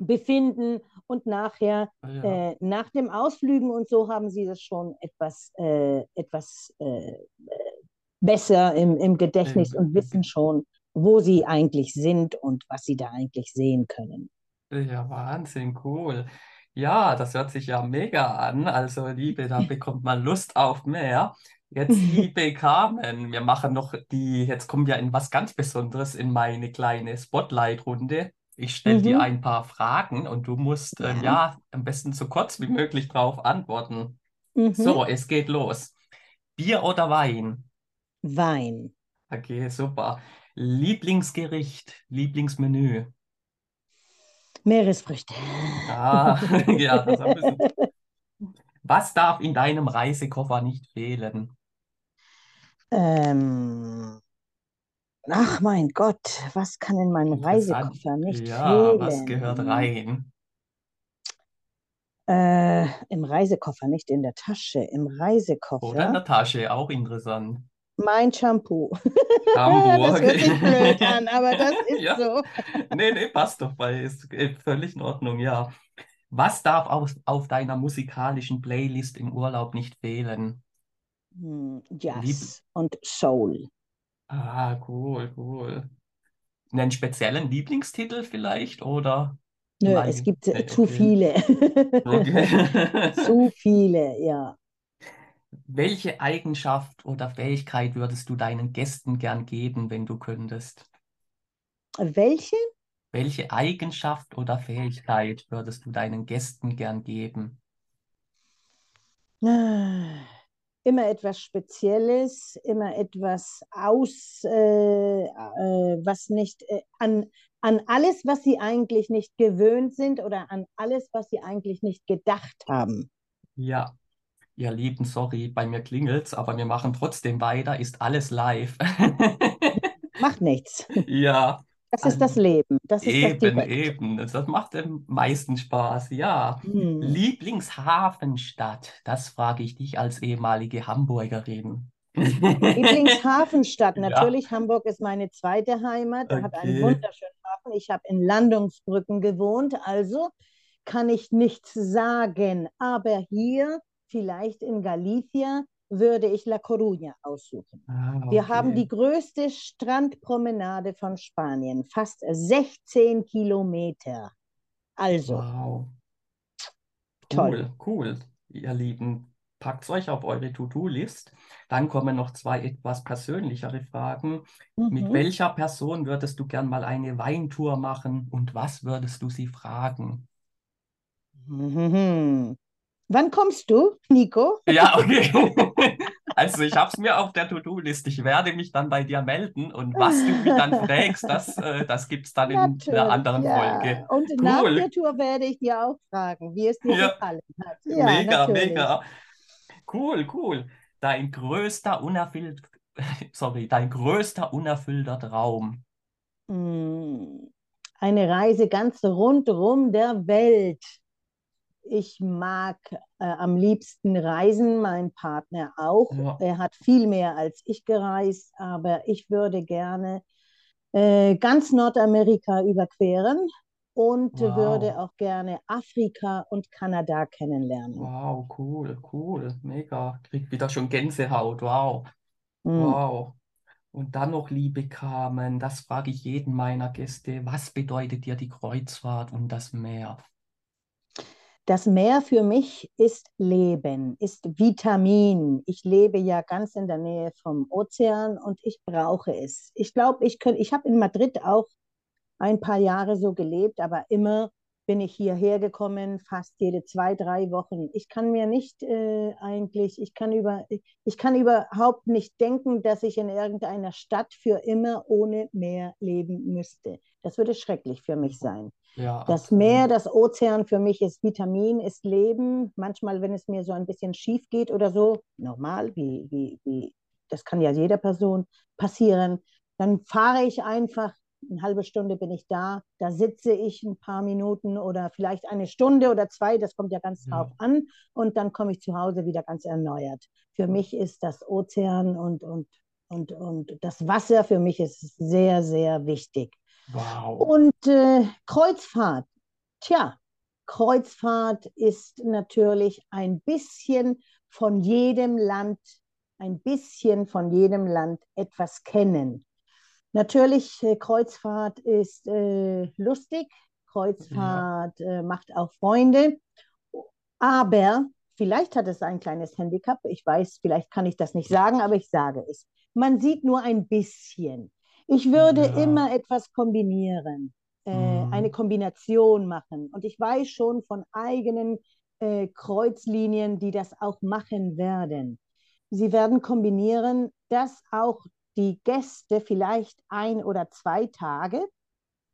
befinden und nachher ja. äh, nach dem Ausflügen und so haben sie das schon etwas, äh, etwas äh, besser im, im Gedächtnis und wissen schon, wo sie eigentlich sind und was sie da eigentlich sehen können. Ja, Wahnsinn, cool. Ja, das hört sich ja mega an. Also, Liebe, da *laughs* bekommt man Lust auf mehr. Jetzt, *laughs* liebe Carmen, wir machen noch die, jetzt kommen wir in was ganz Besonderes in meine kleine Spotlight-Runde. Ich stelle mhm. dir ein paar Fragen und du musst ja. Ähm, ja am besten so kurz wie möglich darauf antworten. Mhm. So, es geht los. Bier oder Wein? Wein. Okay, super. Lieblingsgericht, Lieblingsmenü. Meeresfrüchte. Ah, *laughs* ja, das haben wir. *laughs* Was darf in deinem Reisekoffer nicht fehlen? Ähm, ach mein Gott, was kann in meinem. Reisekoffer nicht Ja, was gehört fehlen? rein? Äh, im Reisekoffer, nicht in der Tasche, im Oder in Reisekoffer. der Tasche, auch interessant. Mein Shampoo. Hamburg. *laughs* Das hört sich blöd an, aber *laughs* das ist Ja, so. nee, nee, passt doch bei, ist äh, völlig in Ordnung, ja. Was darf auf, auf deiner musikalischen Playlist im Urlaub nicht fehlen? Hm, Jazz und Soul. Ah, cool, cool. Einen speziellen Lieblingstitel vielleicht oder Nö, es Allgemeinen? gibt äh, Nee, zu okay. viele. Okay. *laughs* *laughs* Zu viele, ja. Welche Eigenschaft oder Fähigkeit würdest du deinen Gästen gern geben, wenn du könntest? Welche? Welche Eigenschaft oder Fähigkeit würdest du deinen Gästen gern geben? Immer etwas Spezielles, immer etwas aus, äh, äh, was nicht äh, an, an alles, was sie eigentlich nicht gewöhnt sind oder an alles, was sie eigentlich nicht gedacht haben. Ja, ihr Lieben, sorry, bei mir klingelt's, aber wir machen trotzdem weiter. Ist alles live? Macht nichts. *laughs* Ja, Das ist das Leben. Das ist das eben, direkt. eben. Das macht am meisten Spaß. Ja, Hm. Lieblingshafenstadt, das frage ich dich als ehemalige Hamburgerin. *laughs* Lieblingshafenstadt, Ja, natürlich. Hamburg ist meine zweite Heimat. Er hat einen okay. wunderschönen Hafen. Ich habe in Landungsbrücken gewohnt, also kann ich nichts sagen. Aber hier, vielleicht in Galicia, würde ich La Coruña aussuchen. Ah, Wir haben okay. die größte Strandpromenade von Spanien, fast 16 Kilometer. Also, Wow. toll. Cool, cool, ihr Lieben. Packt euch auf eure To-Do-List. Dann kommen noch zwei etwas persönlichere Fragen. Mit Mhm. welcher Person würdest du gern mal eine Weintour machen und was würdest du sie fragen? Mhm. Wann kommst du, Nico? Ja, okay. *laughs* *laughs* Also ich habe es mir auf der To-Do-List. Ich werde mich dann bei dir melden und was du mich dann *laughs* fragst, das, äh, das gibt es dann in einer Natürlich, anderen ja. Folge. Und nach der Cool. Tour werde ich dir auch fragen, wie es dir Ja, gefallen hat. *laughs* Ja, mega, natürlich. mega. Cool, cool. Dein größter unerfüllt, sorry, dein größter unerfüllter Traum. Mm, Eine Reise ganz rundrum der Welt. Ich mag äh, am liebsten reisen, mein Partner auch. Ja, Er hat viel mehr als ich gereist, aber ich würde gerne äh, ganz Nordamerika überqueren und würde wow. auch gerne Afrika und Kanada kennenlernen. Wow, cool, cool, mega. Krieg wieder schon Gänsehaut. Wow, Mm. wow. Und dann noch, liebe Carmen, das frage ich jeden meiner Gäste. Was bedeutet dir die Kreuzfahrt und das Meer? Das Meer für mich ist Leben, ist Vitamin. Ich lebe ja ganz in der Nähe vom Ozean und ich brauche es. Ich glaube, ich ich habe in Madrid auch ein paar Jahre so gelebt, aber immer bin ich hierher gekommen, fast jede zwei, drei Wochen. Ich kann mir nicht äh, eigentlich, ich kann über, ich kann überhaupt nicht denken, dass ich in irgendeiner Stadt für immer ohne Meer leben müsste. Das würde schrecklich für mich sein. Ja, Das Meer, absolut. das Ozean für mich ist Vitamin, ist Leben. Manchmal, wenn es mir so ein bisschen schief geht oder so, normal, wie, wie, wie, das kann ja jeder Person passieren, dann fahre ich einfach, eine halbe Stunde bin ich da, da sitze ich ein paar Minuten oder vielleicht eine Stunde oder zwei, das kommt ja ganz drauf Ja. an, und dann komme ich zu Hause wieder ganz erneuert. Für mich ist das Ozean und, und, und, und das Wasser für mich ist sehr, sehr wichtig. Wow. Und äh, Kreuzfahrt, tja, Kreuzfahrt ist natürlich ein bisschen von jedem Land, ein bisschen von jedem Land etwas kennen. Natürlich, äh, Kreuzfahrt ist äh, lustig, Ja. Kreuzfahrt äh, macht auch Freunde, aber vielleicht hat es ein kleines Handicap. Ich weiß, vielleicht kann ich das nicht sagen, aber ich sage es. Man sieht nur ein bisschen. Ich würde Ja. immer etwas kombinieren, äh, eine Mhm. Kombination machen. Und ich weiß schon von eigenen äh, Kreuzlinien, die das auch machen werden. Sie werden kombinieren, dass auch die Gäste vielleicht ein oder zwei Tage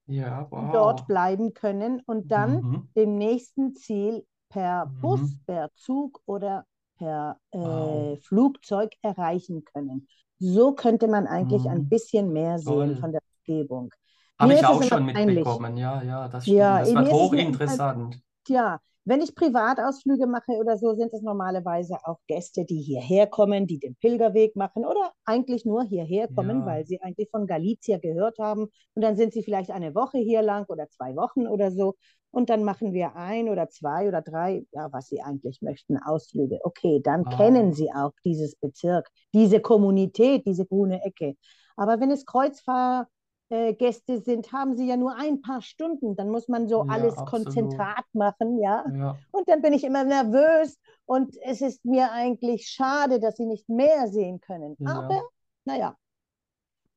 Ja, wow. dort bleiben können und dann Mhm. dem nächsten Ziel per Bus, Mhm. per Zug oder per äh, Wow. Flugzeug erreichen können. So könnte man eigentlich ein Mhm. bisschen mehr sehen Toll. von der Umgebung. Habe ich auch schon peinlich. mitbekommen. Ja, ja, das stimmt. Ja, Das wird hochinteressant. Tja, wenn ich Privatausflüge mache oder so, sind es normalerweise auch Gäste, die hierher kommen, die den Pilgerweg machen oder eigentlich nur hierher kommen, Ja, weil sie eigentlich von Galicia gehört haben. Und dann sind sie vielleicht eine Woche hier lang oder zwei Wochen oder so. Und dann machen wir ein oder zwei oder drei, ja, was sie eigentlich möchten, Ausflüge. Okay, dann kennen wow. sie auch dieses Bezirk, diese Kommunität, diese grüne Ecke. Aber wenn es Kreuzfahrgäste sind, haben sie ja nur ein paar Stunden. Dann muss man so Ja, alles absolut. konzentrat machen, ja. Ja, Und dann bin ich immer nervös und es ist mir eigentlich schade, dass sie nicht mehr sehen können. Aber ja. naja,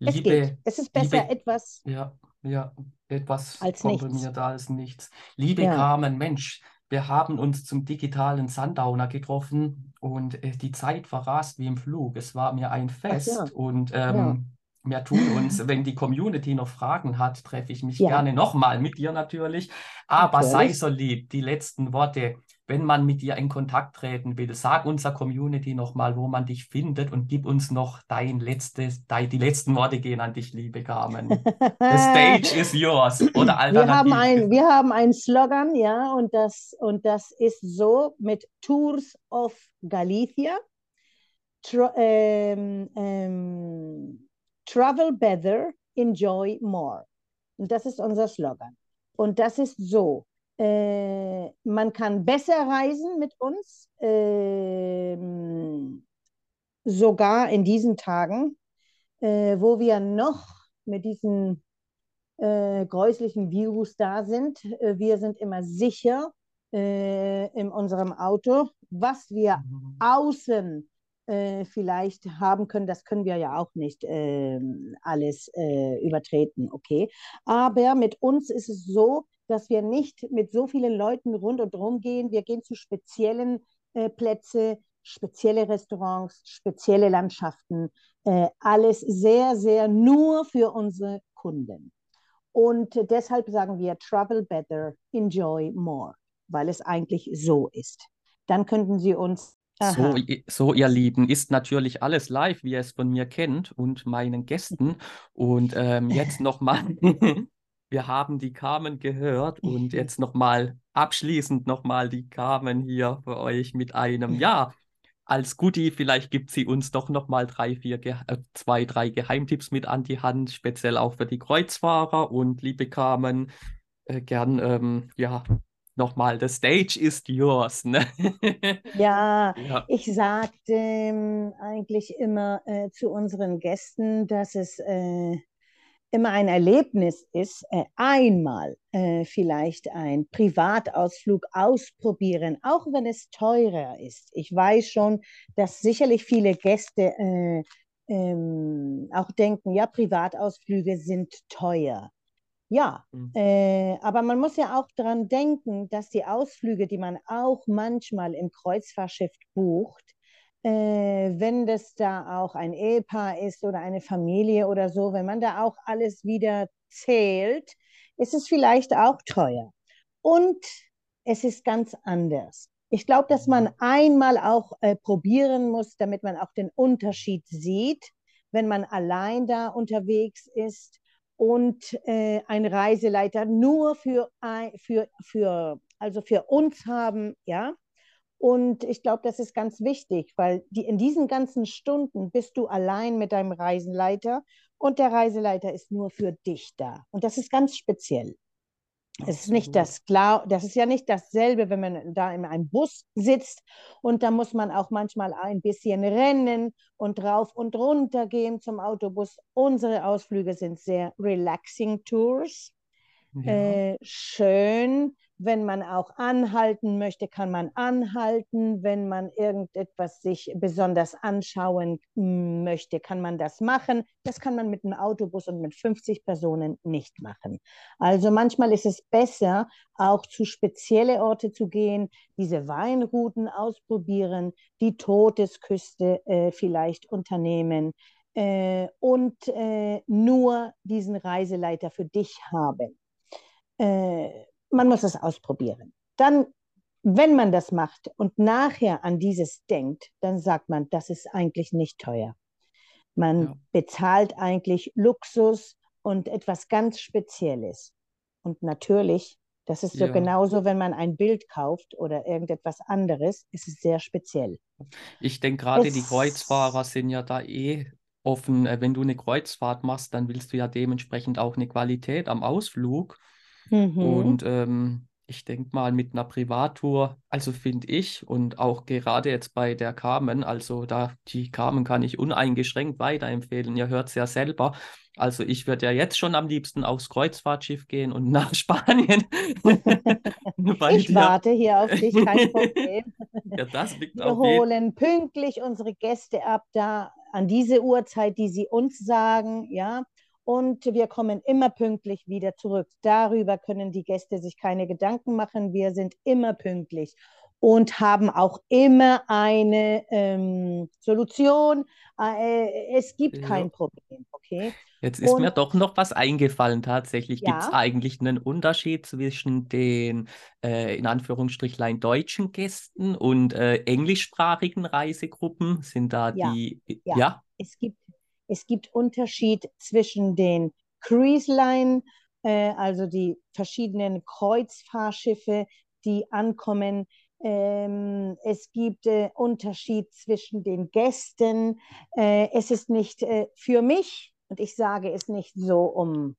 es geht. Liebe, Es ist besser liebe, etwas ja, ja, etwas als nichts. komprimierter als nichts. Liebe Ja. Carmen, Mensch, wir haben uns zum digitalen Sundowner getroffen und äh, die Zeit verrast wie im Flug. Es war mir ein Ach ja, Fest und ähm, wir tun uns, *laughs* wenn die Community noch Fragen hat, treffe ich mich Ja, gerne nochmal mit dir natürlich. Aber sei natürlich. so lieb, die letzten Worte, wenn man mit dir in Kontakt treten will, sag unserer Community nochmal, wo man dich findet und gib uns noch dein letztes, dein, die letzten Worte gehen an dich, liebe Carmen. The stage *laughs* is yours oder Wir haben ein, wir haben einen Slogan, ja, und das, und das ist so mit Tours of Galicia. Tra ähm, ähm, travel better, enjoy more. Und das ist unser Slogan. Und das ist so. Äh, man kann besser reisen mit uns, ähm, sogar in diesen Tagen, äh, wo wir noch mit diesem äh, gräuslichen Virus da sind. Äh, wir sind immer sicher äh, in unserem Auto. Was wir Mhm. außen äh, vielleicht haben können, das können wir ja auch nicht ähm, alles äh, übertreten, okay? Aber mit uns ist es so, dass wir nicht mit so vielen Leuten rund und rum gehen. Wir gehen zu speziellen äh, Plätze, spezielle Restaurants, spezielle Landschaften. Äh, alles sehr, sehr nur für unsere Kunden. Und deshalb sagen wir Travel better, enjoy more, weil es eigentlich so ist. Dann könnten Sie uns, So, so, ihr Lieben, ist natürlich alles live, wie ihr es von mir kennt und meinen Gästen. Und ähm, jetzt nochmal, *laughs* wir haben die Carmen gehört und jetzt nochmal abschließend nochmal die Carmen hier für euch mit einem, ja, als Goodie, vielleicht gibt sie uns doch nochmal drei, vier, äh, zwei, drei Geheimtipps mit an die Hand, speziell auch für die Kreuzfahrer. Und liebe Carmen, äh, gern, ähm, ja, nochmal, the stage is yours, ne? Ja, *laughs* Ja. ich sage ähm, eigentlich immer äh, zu unseren Gästen, dass es äh, immer ein Erlebnis ist, äh, einmal äh, vielleicht ein Privatausflug ausprobieren, auch wenn es teurer ist. Ich weiß schon, dass sicherlich viele Gäste äh, ähm, auch denken, ja, Privatausflüge sind teuer. Ja, Mhm. äh, aber man muss ja auch daran denken, dass die Ausflüge, die man auch manchmal im Kreuzfahrtschiff bucht, äh, wenn das da auch ein Ehepaar ist oder eine Familie oder so, wenn man da auch alles wieder zählt, ist es vielleicht auch teuer. Und es ist ganz anders. Ich glaube, dass man einmal auch äh, probieren muss, damit man auch den Unterschied sieht, wenn man allein da unterwegs ist und äh, ein Reiseleiter nur für, für, für, also für uns haben, ja. Und ich glaube, das ist ganz wichtig, weil die, in diesen ganzen Stunden bist du allein mit deinem Reiseleiter und der Reiseleiter ist nur für dich da. Und das ist ganz speziell. Es ist nicht das klar, das ist ja nicht dasselbe, wenn man da in einem Bus sitzt und da muss man auch manchmal ein bisschen rennen und rauf und runter gehen zum Autobus. Unsere Ausflüge sind sehr relaxing Tours. Ja. Äh, schön, wenn man auch anhalten möchte, kann man anhalten. Wenn man irgendetwas sich besonders anschauen mm, möchte, kann man das machen. Das kann man mit einem Autobus und mit 50 Personen nicht machen. Also manchmal ist es besser, auch zu spezielle Orte zu gehen, diese Weinrouten ausprobieren, die Todesküste äh, vielleicht unternehmen. äh, und äh, nur diesen Reiseleiter für dich haben. Äh, man muss es ausprobieren. Dann, wenn man das macht und nachher an dieses denkt, dann sagt man, das ist eigentlich nicht teuer. Man ja. bezahlt eigentlich Luxus und etwas ganz Spezielles. Und natürlich, das ist so ja. genauso, wenn man ein Bild kauft oder irgendetwas anderes, ist es sehr speziell. Ich denke gerade, die Kreuzfahrer sind ja da eh offen. Äh, wenn du eine Kreuzfahrt machst, dann willst du ja dementsprechend auch eine Qualität am Ausflug. Mhm. Und ähm, ich denke mal, mit einer Privattour, also finde ich, und auch gerade jetzt bei der Carmen, also da die Carmen kann ich uneingeschränkt weiterempfehlen. Ihr hört es ja selber. Also ich würde ja jetzt schon am liebsten aufs Kreuzfahrtschiff gehen und *laughs* nach Spanien. *laughs* ich dir... warte hier auf dich, kein *laughs* Problem. ja, das liegt Wir holen pünktlich unsere Gäste ab, da an diese Uhrzeit, die sie uns sagen, ja und wir kommen immer pünktlich wieder zurück. Darüber können die Gäste sich keine Gedanken machen. Wir sind immer pünktlich und haben auch immer eine ähm, Solution. Äh, es gibt ja. kein Problem, okay? Jetzt ist und, mir doch noch was eingefallen. Tatsächlich ja? gibt es eigentlich einen Unterschied zwischen den äh, in Anführungsstrichlein deutschen Gästen und äh, englischsprachigen Reisegruppen. Sind da ja. die? Ja. ja, es gibt es gibt Unterschied zwischen den Cruise Line, äh, also die verschiedenen Kreuzfahrtschiffe, die ankommen. Ähm, es gibt äh, Unterschied zwischen den Gästen. Äh, es ist nicht äh, für mich, und ich sage es nicht so, um,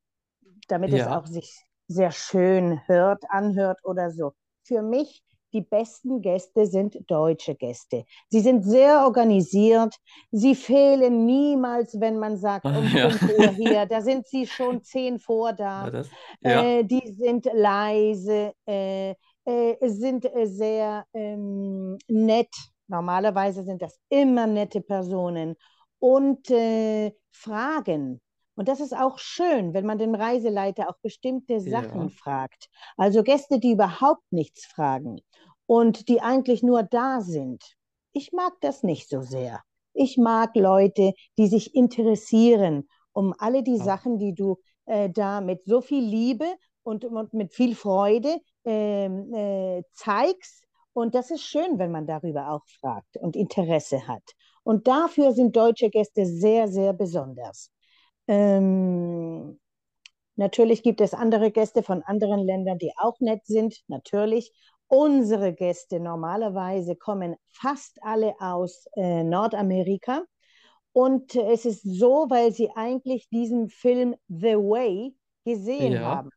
damit ja. es auch sich sehr schön hört, anhört oder so. Für mich die besten Gäste sind deutsche Gäste. Sie sind sehr organisiert. Sie fehlen niemals, wenn man sagt, um *laughs* ja. 5 Uhr hier. Da sind sie schon zehn vor da. Ja, das, ja. Äh, die sind leise, äh, äh, sind äh, sehr ähm, nett. Normalerweise sind das immer nette Personen. Und äh, fragen, und das ist auch schön, wenn man den Reiseleiter auch bestimmte Sachen ja. fragt. Also Gäste, die überhaupt nichts fragen und die eigentlich nur da sind. Ich mag das nicht so sehr. Ich mag Leute, die sich interessieren um alle die ja. Sachen, die du äh, da mit so viel Liebe und, und mit viel Freude ähm, äh, zeigst. Und das ist schön, wenn man darüber auch fragt und Interesse hat. Und dafür sind deutsche Gäste sehr, sehr besonders. Ähm, natürlich gibt es andere Gäste von anderen Ländern, die auch nett sind, natürlich. Unsere Gäste normalerweise kommen fast alle aus äh, Nordamerika. Und es ist so, weil sie eigentlich diesen Film The Way gesehen ja. haben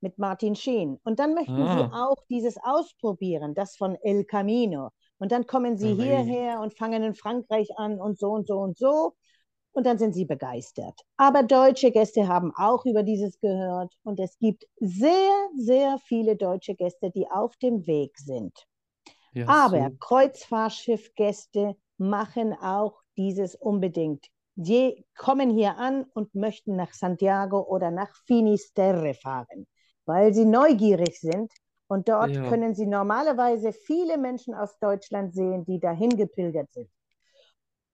mit Martin Sheen. Und dann möchten ah. sie auch dieses ausprobieren, das von El Camino. Und dann kommen sie oh, hierher und fangen in Frankreich an und so und so und so und dann sind sie begeistert. Aber deutsche Gäste haben auch über dieses gehört und es gibt sehr, sehr viele deutsche Gäste, die auf dem Weg sind. Ja, Aber so. Kreuzfahrtschiffgäste machen auch dieses unbedingt. Die kommen hier an und möchten nach Santiago oder nach Finisterre fahren, weil sie neugierig sind. Und dort ja. können sie normalerweise viele Menschen aus Deutschland sehen, die dahin gepilgert sind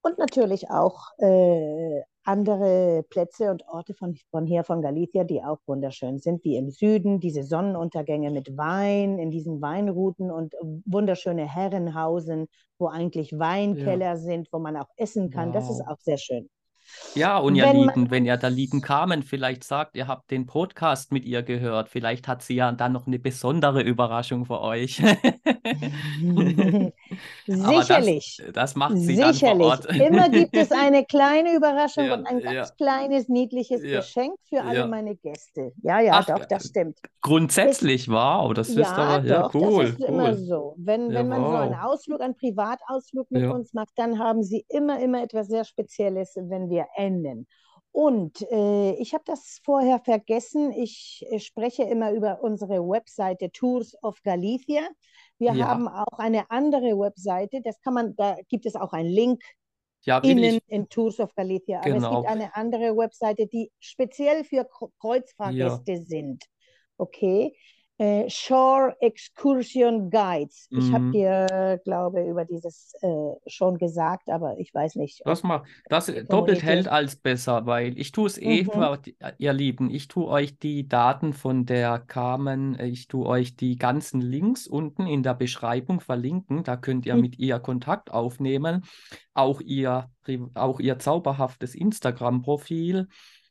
und natürlich auch äh, andere Plätze und Orte von, von hier, von Galicia, die auch wunderschön sind, wie im Süden, diese Sonnenuntergänge mit Wein in diesen Weinrouten und wunderschöne Herrenhausen, wo eigentlich Weinkeller ja. sind, wo man auch essen kann. Wow. Das ist auch sehr schön. Ja, und ihr Lieben, man... wenn ihr da lieben Carmen vielleicht sagt, ihr habt den Podcast mit ihr gehört, vielleicht hat sie ja dann noch eine besondere Überraschung für euch. *laughs* Sicherlich. Das, das, macht sie Sicherlich. dann vor Ort. Immer *laughs* gibt es eine kleine Überraschung ja, und ein ganz ja. kleines, niedliches ja. Geschenk für alle meine Gäste. Ja, ja, Ach, doch, das stimmt. Grundsätzlich, wow, das ist aber ja, doch, cool. Das ist cool. immer so. Wenn, wenn man wow. so einen Ausflug, einen Privatausflug mit uns macht, dann haben sie immer, immer etwas sehr Spezielles, wenn wir enden. Und äh, ich habe das vorher vergessen. Ich äh, spreche immer über unsere Webseite Tours of Galicia. Wir ja. haben auch eine andere Webseite, das kann man, da gibt es auch einen Link ja, innen in Tours of Galicia. Aber genau. es gibt eine andere Webseite, die speziell für Kreuzfahrtgäste ja. sind. Okay. Äh, Shore Excursion Guides. Ich habe Mhm. dir, glaube über dieses äh, schon gesagt, aber ich weiß nicht, Das mal, das doppelt hält als besser, weil ich tue es eh, Mhm, ihr Lieben. Ich tue euch die Daten von der Carmen, ich tue euch die ganzen Links unten in der Beschreibung verlinken. Da könnt ihr mit ihr Kontakt aufnehmen. Auch ihr, auch ihr zauberhaftes Instagram-Profil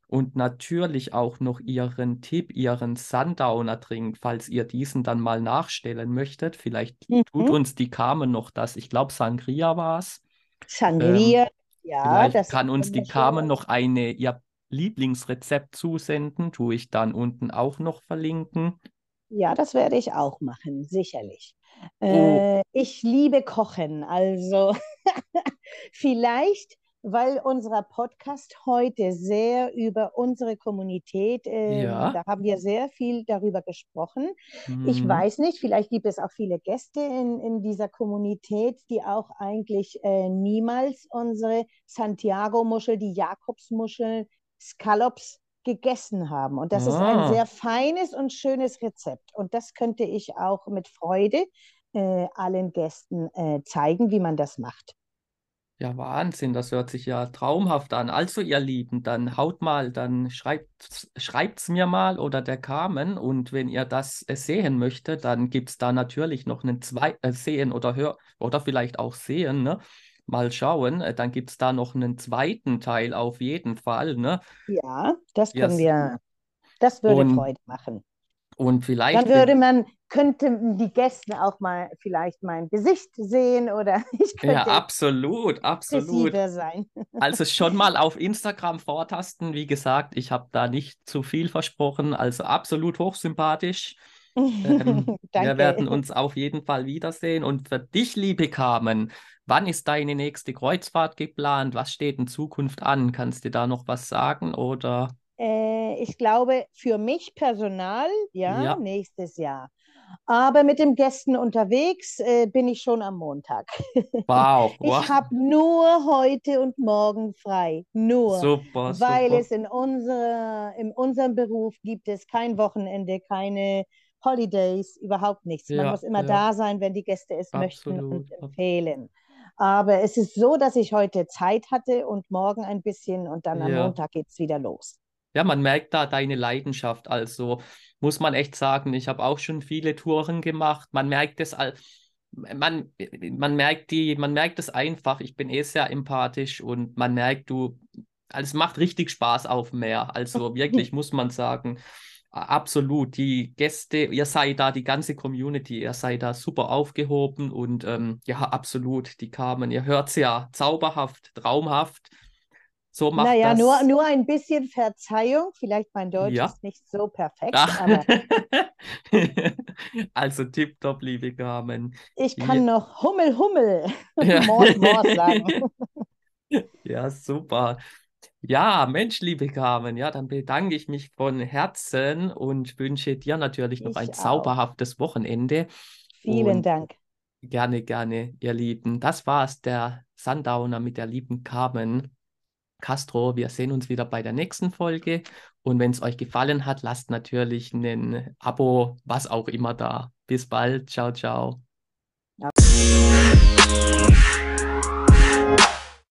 und natürlich auch noch ihren Tipp, ihren Sundowner-Trink, falls ihr diesen dann mal nachstellen möchtet. Vielleicht tut mhm. uns die Carmen noch das. Ich glaube, Sangria war es. Ähm, Sangria, ja, vielleicht das ist kann uns die. Carmen noch eine, ihr Lieblingsrezept zusenden, tue ich dann unten auch noch verlinken. Ja, das werde ich auch machen, sicherlich. Oh, Äh, ich liebe Kochen, also *laughs* vielleicht, weil unser Podcast heute sehr über unsere Kommunität, ähm, ja. da haben wir sehr viel darüber gesprochen. Ich Mhm. weiß nicht, vielleicht gibt es auch viele Gäste in, in dieser Kommunität, die auch eigentlich äh, niemals unsere Santiago-Muschel, die Jakobsmuschel, Scallops gegessen haben. Und das ist ein Ah, sehr feines und schönes Rezept. Und das könnte ich auch mit Freude äh, allen Gästen äh, zeigen, wie man das macht. Ja, Wahnsinn, das hört sich ja traumhaft an. Also, ihr Lieben, dann haut mal, dann schreibt schreibt's mir mal oder der Carmen. Und wenn ihr das äh, sehen möchtet, dann gibt es da natürlich noch einen zwei äh, sehen oder hör oder vielleicht auch sehen, ne? Mal schauen. Äh, dann gibt es da noch einen zweiten Teil auf jeden Fall, ne? Ja, das können s- wir, das würde und, Freude machen. Und Dann vielleicht, würde wenn, man, könnten die Gäste auch mal vielleicht mein Gesicht sehen oder *laughs* ich ja, könnte absolut, absolut. expressiver sein. *laughs* Also schon mal auf Instagram vortasten. Wie gesagt, ich habe da nicht zu viel versprochen. Also absolut hochsympathisch. Ähm, *laughs* wir werden uns auf jeden Fall wiedersehen. Und für dich, liebe Carmen, wann ist deine nächste Kreuzfahrt geplant? Was steht in Zukunft an? Kannst du da noch was sagen? Oder Äh, ich glaube, für mich Personal, ja, ja, nächstes Jahr. Aber mit den Gästen unterwegs äh, bin ich schon am Montag. *laughs* wow, Ich wow, habe nur heute und morgen frei. Nur, super, weil super. es in, unserer, in unserem Beruf gibt es kein Wochenende, keine Holidays, überhaupt nichts. Man Ja, muss immer ja, da sein, wenn die Gäste es möchten und absolut. empfehlen. Aber es ist so, dass ich heute Zeit hatte und morgen ein bisschen und dann am Ja. Montag geht es wieder los. Ja, man merkt da deine Leidenschaft. Also muss man echt sagen, ich habe auch schon viele Touren gemacht. Man merkt es, all- man, man merkt die, man merkt es einfach. Ich bin eh sehr empathisch und man merkt, du, also es macht richtig Spaß auf dem Meer. Also *laughs* wirklich muss man sagen, absolut. Die Gäste, ihr seid da, die ganze Community, ihr seid da super aufgehoben und ähm, ja, absolut. Die kamen, ihr hört es ja, zauberhaft, traumhaft. So macht Naja, nur, das. nur ein bisschen Verzeihung. Vielleicht mein Deutsch Ja. ist nicht so perfekt, Ach. aber *laughs* Also tipptopp, liebe Carmen. ich Ja, kann noch Hummel, Hummel, *laughs* ja. *laughs* Mord, Mord sagen. Ja, super. Ja, Mensch, liebe Carmen, ja, dann bedanke ich mich von Herzen und wünsche dir natürlich noch ein auch. zauberhaftes Wochenende Vielen und Dank. gerne, gerne, ihr Lieben. Das war's, der Sundowner mit der lieben Carmen Castro, wir sehen uns wieder bei der nächsten Folge. Und wenn es euch gefallen hat, lasst natürlich ein Abo, was auch immer da. Bis bald. Ciao, ciao. Ja.